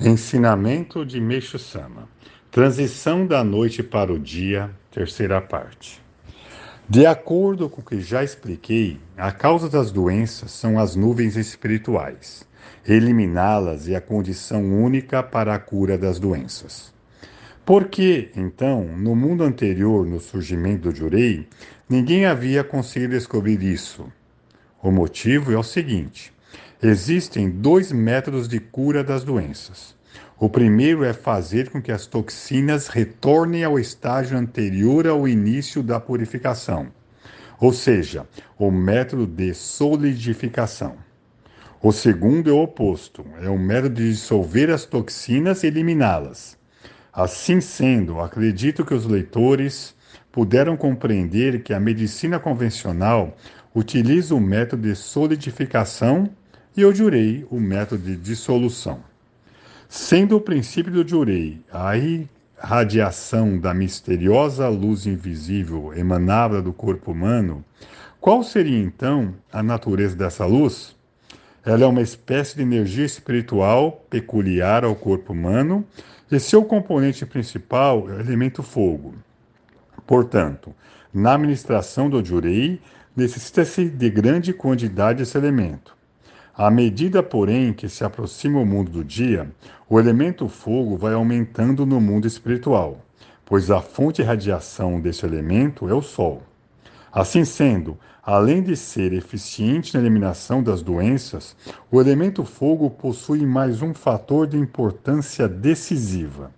Ensinamento de Meixo Sama. Transição da noite para o dia, terceira parte. De acordo com o que já expliquei, a causa das doenças são as nuvens espirituais. Eliminá-las é a condição única para a cura das doenças. Por que, então, no mundo anterior, no surgimento do Jurei, ninguém havia conseguido descobrir isso? O motivo é o seguinte: Existem dois métodos de cura das doenças. O primeiro é fazer com que as toxinas retornem ao estágio anterior ao início da purificação, ou seja, o método de solidificação. O segundo é o oposto, é o método de dissolver as toxinas e eliminá-las. Assim sendo, acredito que os leitores puderam compreender que a medicina convencional utiliza o método de solidificação e eu jurei o método de dissolução. Sendo o princípio do jurei a irradiação da misteriosa luz invisível emanada do corpo humano, qual seria então a natureza dessa luz? Ela é uma espécie de energia espiritual peculiar ao corpo humano e seu componente principal é o elemento fogo. Portanto, na administração do jurei, necessita-se de grande quantidade desse elemento. À medida, porém, que se aproxima o mundo do dia, o elemento fogo vai aumentando no mundo espiritual, pois a fonte de radiação desse elemento é o Sol. Assim sendo, além de ser eficiente na eliminação das doenças, o elemento fogo possui mais um fator de importância decisiva.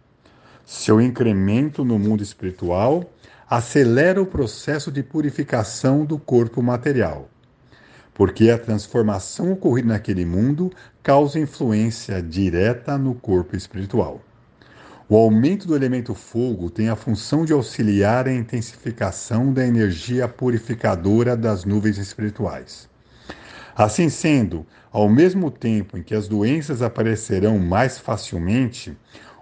Seu incremento no mundo espiritual acelera o processo de purificação do corpo material porque a transformação ocorrida naquele mundo causa influência direta no corpo espiritual. O aumento do elemento fogo tem a função de auxiliar a intensificação da energia purificadora das nuvens espirituais. Assim sendo, ao mesmo tempo em que as doenças aparecerão mais facilmente,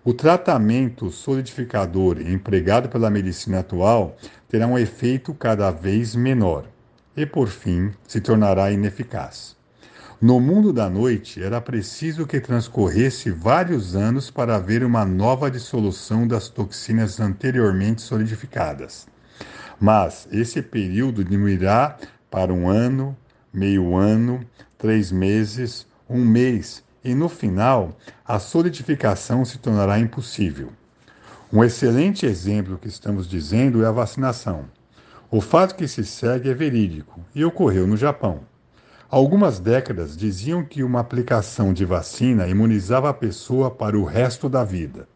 o tratamento solidificador empregado pela medicina atual terá um efeito cada vez menor e, por fim, se tornará ineficaz. No mundo da noite, era preciso que transcorresse vários anos para haver uma nova dissolução das toxinas anteriormente solidificadas. Mas esse período diminuirá para um ano, meio ano, três meses, um mês, e no final, a solidificação se tornará impossível. Um excelente exemplo que estamos dizendo é a vacinação. O fato que se segue é verídico e ocorreu no Japão. Algumas décadas diziam que uma aplicação de vacina imunizava a pessoa para o resto da vida.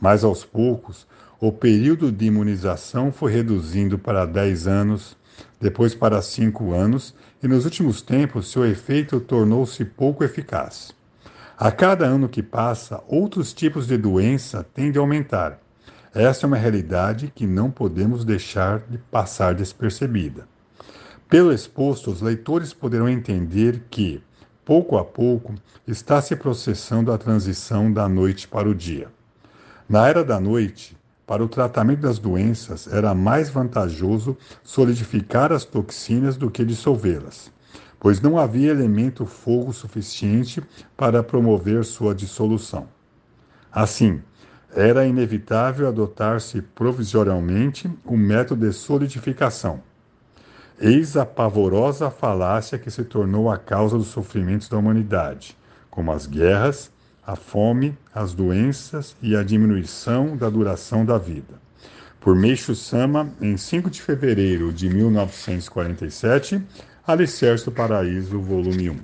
Mas aos poucos, o período de imunização foi reduzindo para 10 anos, depois para 5 anos, e nos últimos tempos seu efeito tornou-se pouco eficaz. A cada ano que passa, outros tipos de doença tendem a aumentar essa é uma realidade que não podemos deixar de passar despercebida. Pelo exposto, os leitores poderão entender que, pouco a pouco, está se processando a transição da noite para o dia. Na era da noite, para o tratamento das doenças, era mais vantajoso solidificar as toxinas do que dissolvê-las, pois não havia elemento fogo suficiente para promover sua dissolução. Assim, era inevitável adotar-se provisoriamente o método de solidificação. Eis a pavorosa falácia que se tornou a causa dos sofrimentos da humanidade, como as guerras, a fome, as doenças e a diminuição da duração da vida. Por Meixo Sama, em 5 de fevereiro de 1947, Alicerce do Paraíso, volume 1.